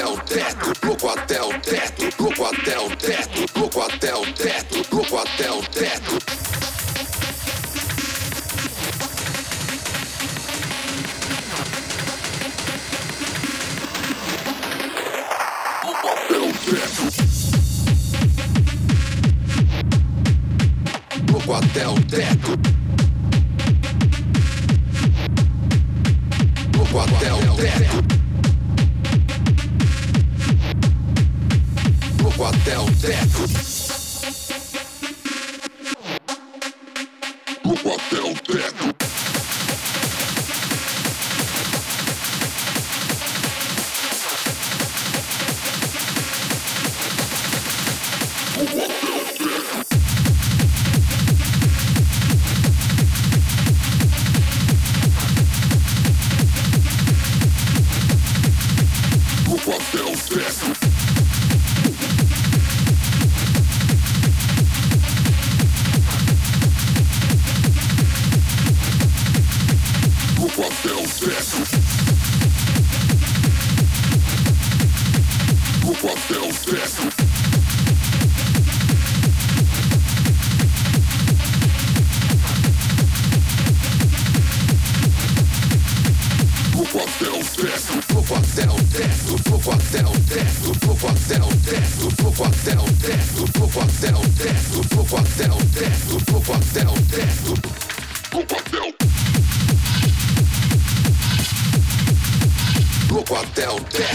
até o teto, louco até o teto, louco até o teto. até o teto, fogo até o teto, fogo até o teto, fogo até o teto, fogo até o teto, fogo até o teto, fogo até o teto, fogo até o teto. Louco até o teto.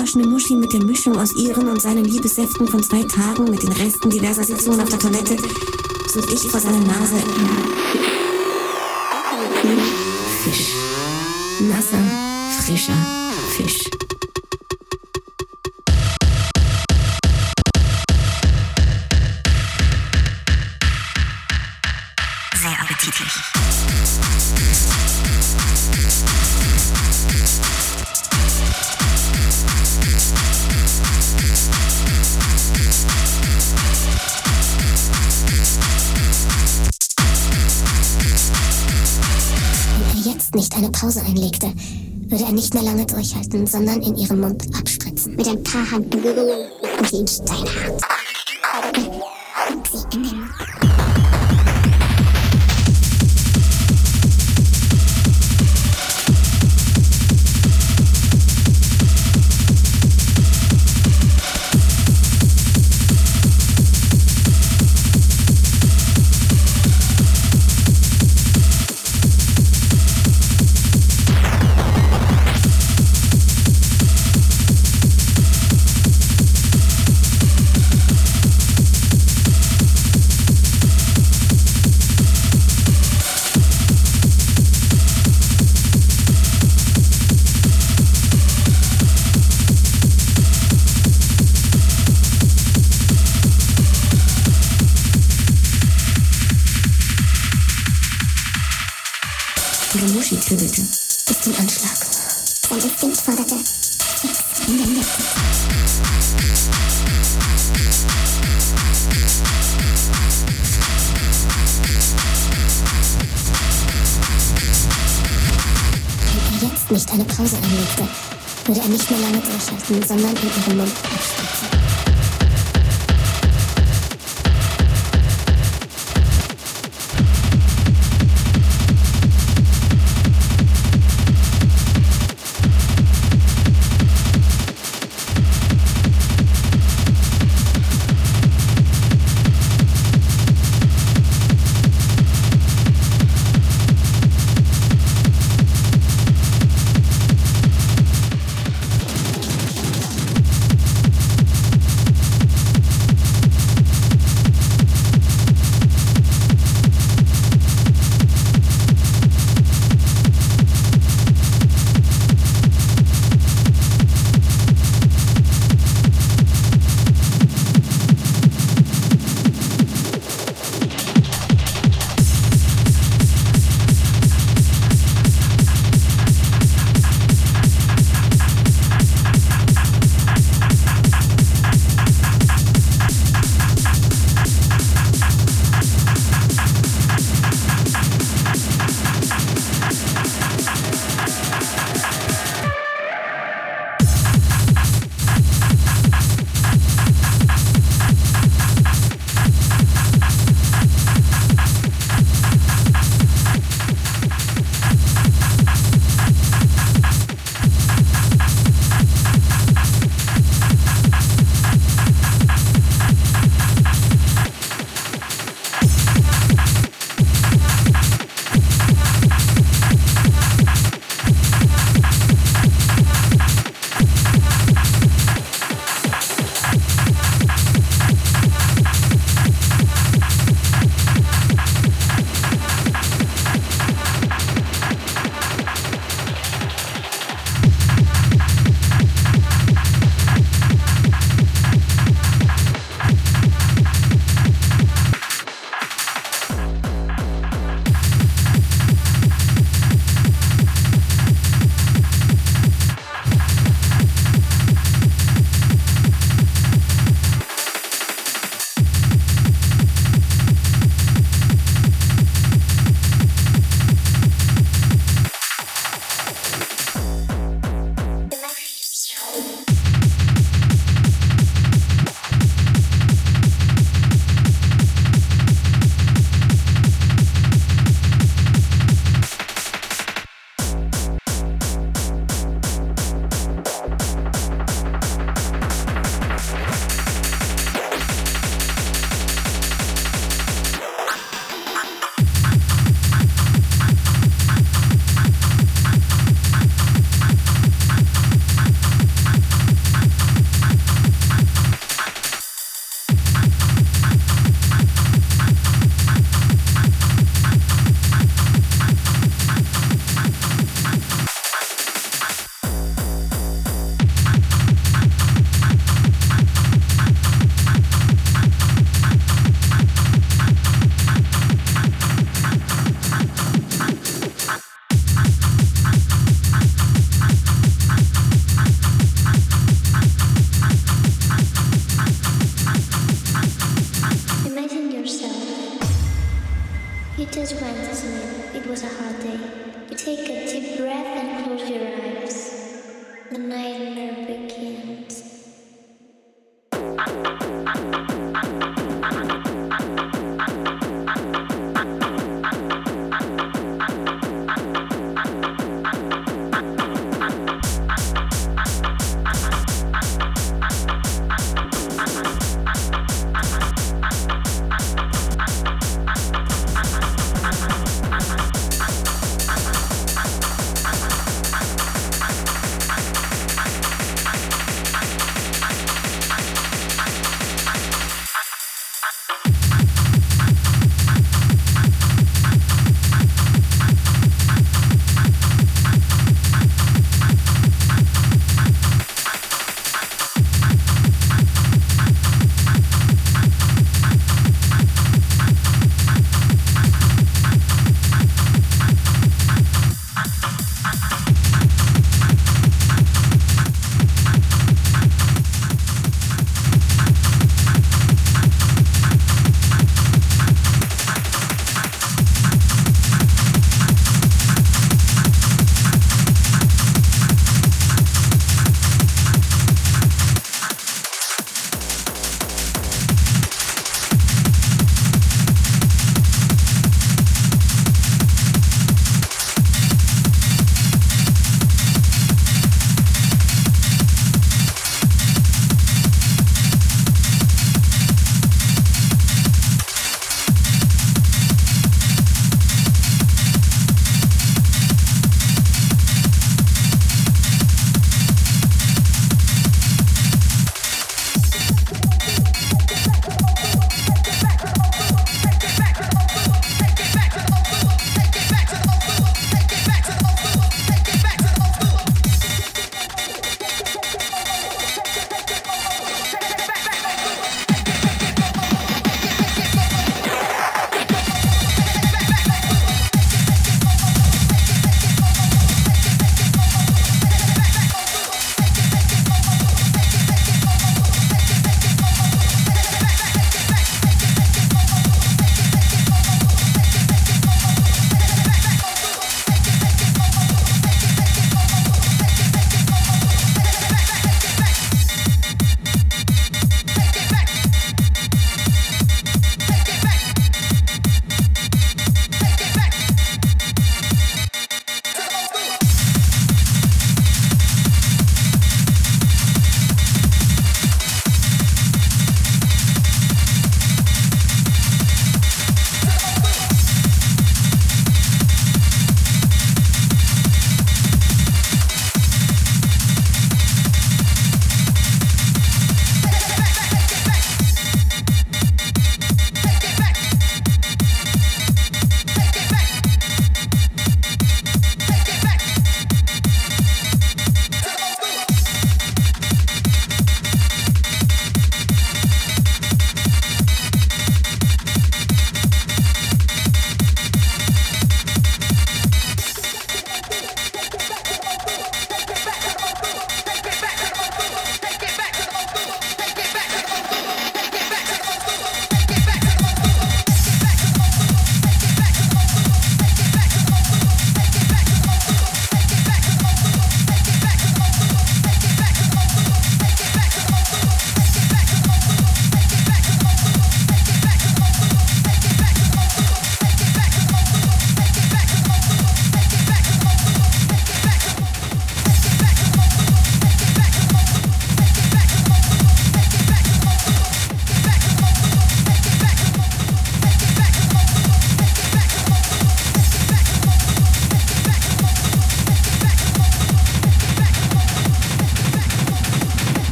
Gewaschene Muschi mit der Mischung aus ihren und seinen Liebessäften von zwei Tagen mit den Resten diverser Sitzungen auf der Toilette suche ich vor seiner Nase Fisch. Nasser, frischer nicht mehr lange durchhalten, sondern in ihren Mund abspritzen. Mit ein paar Handberührungen machen sie ihn steinhart. Den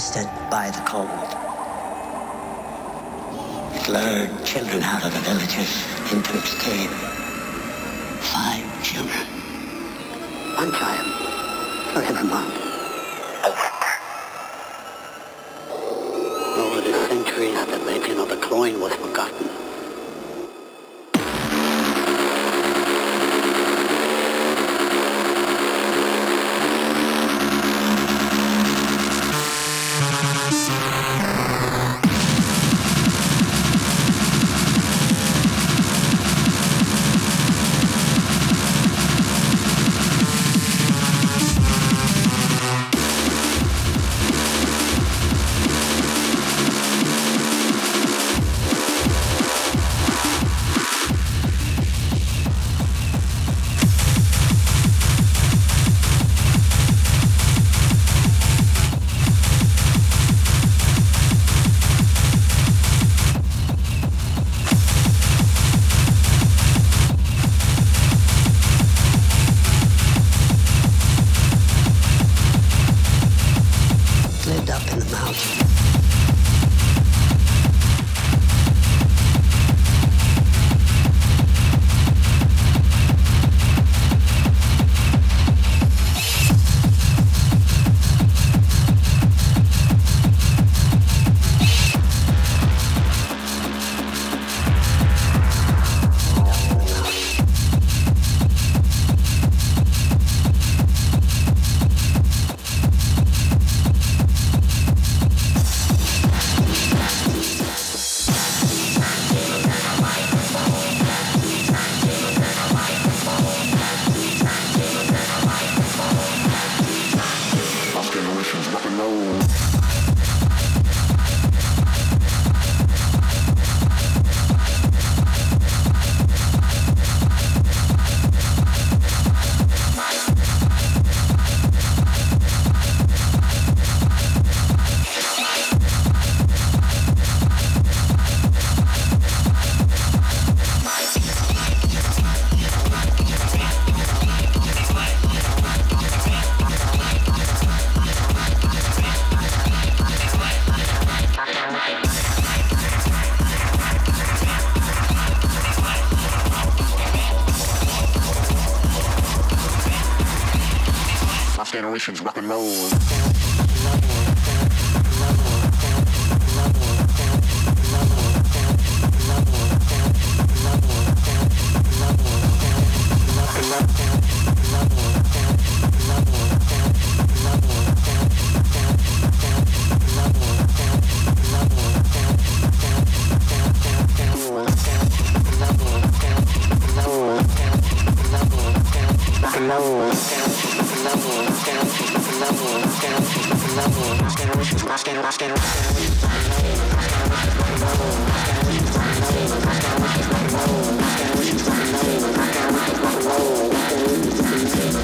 blistered by the cold. It lured children out of the villages into its cave. Five children. One child for every month. Over the centuries, the legend of the cloyne was forgotten. Generation's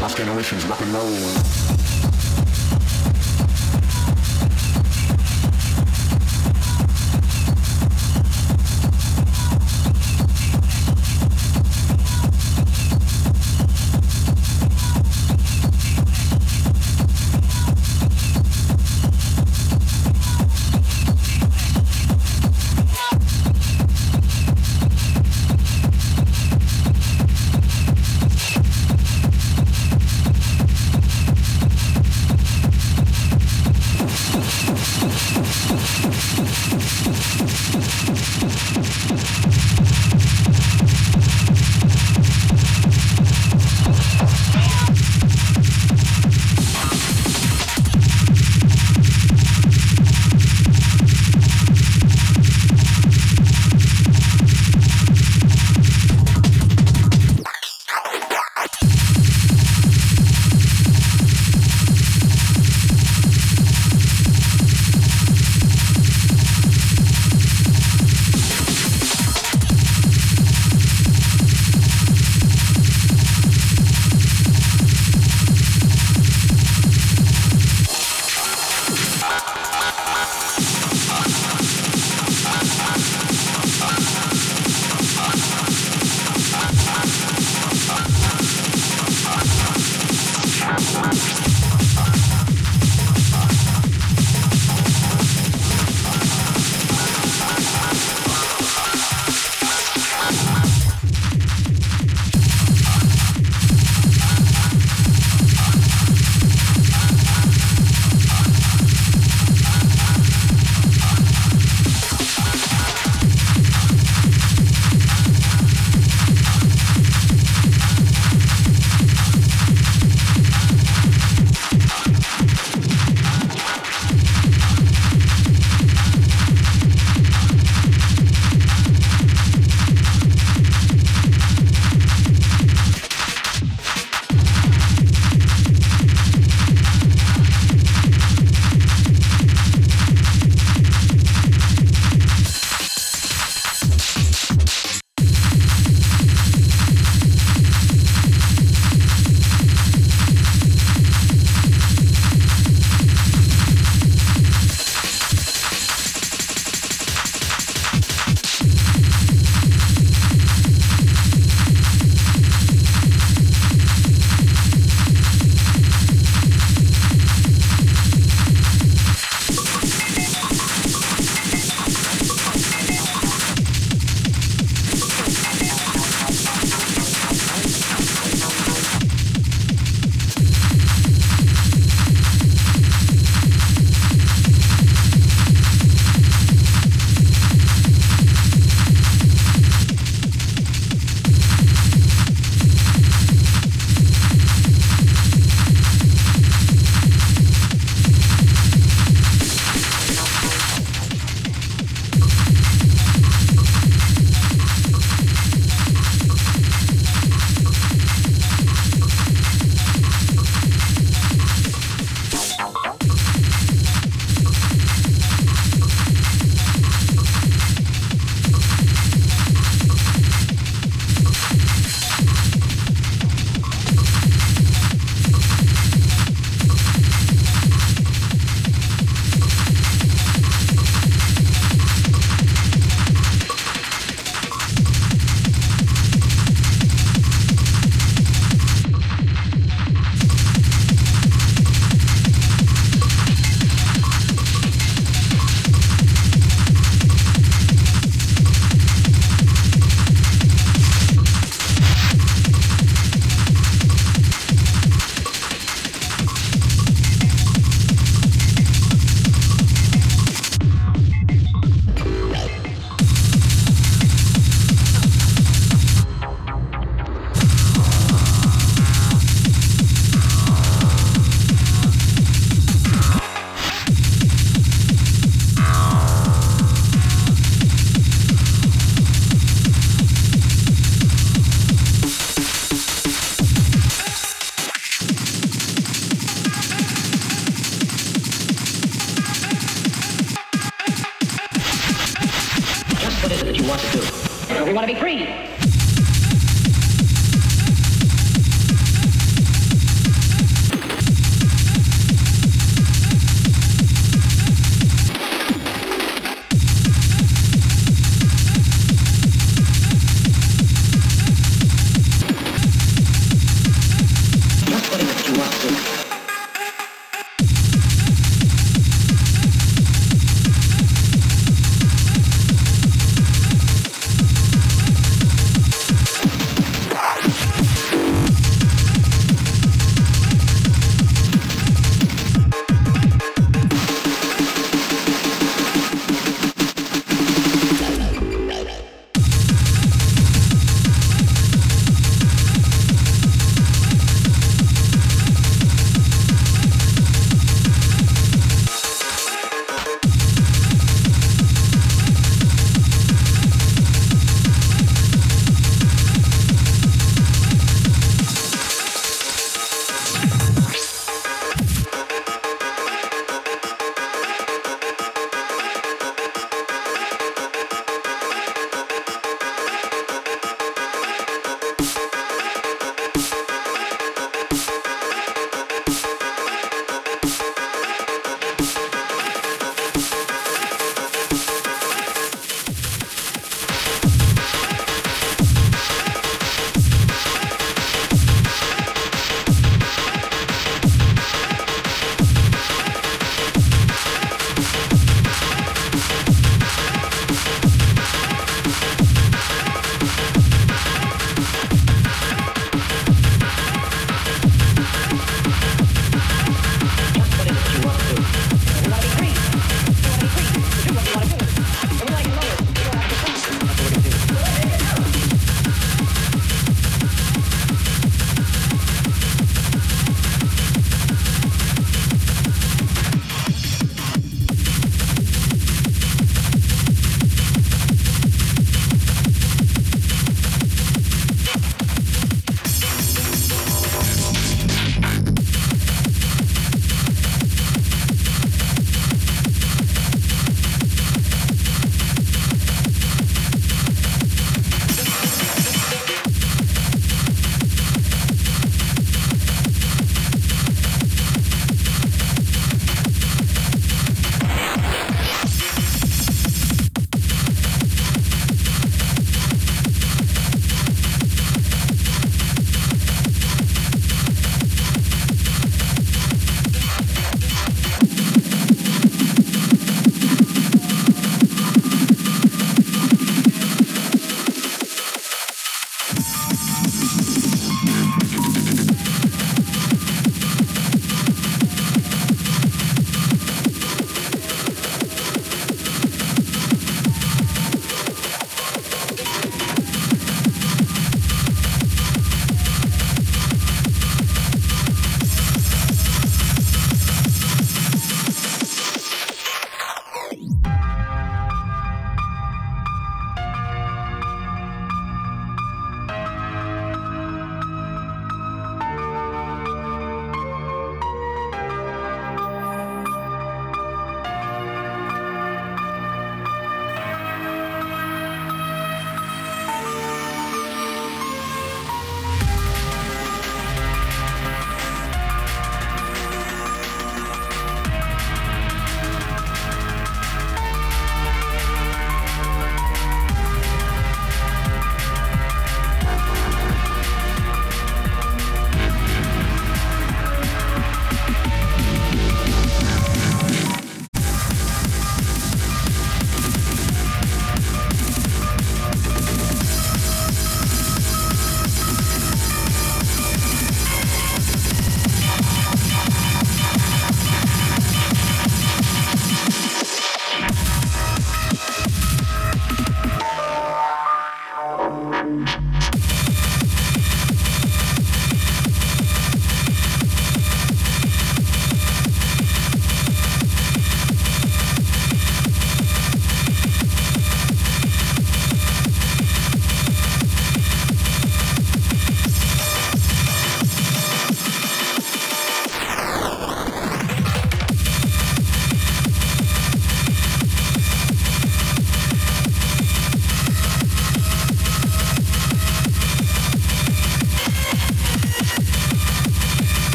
Last generation's rock and roll.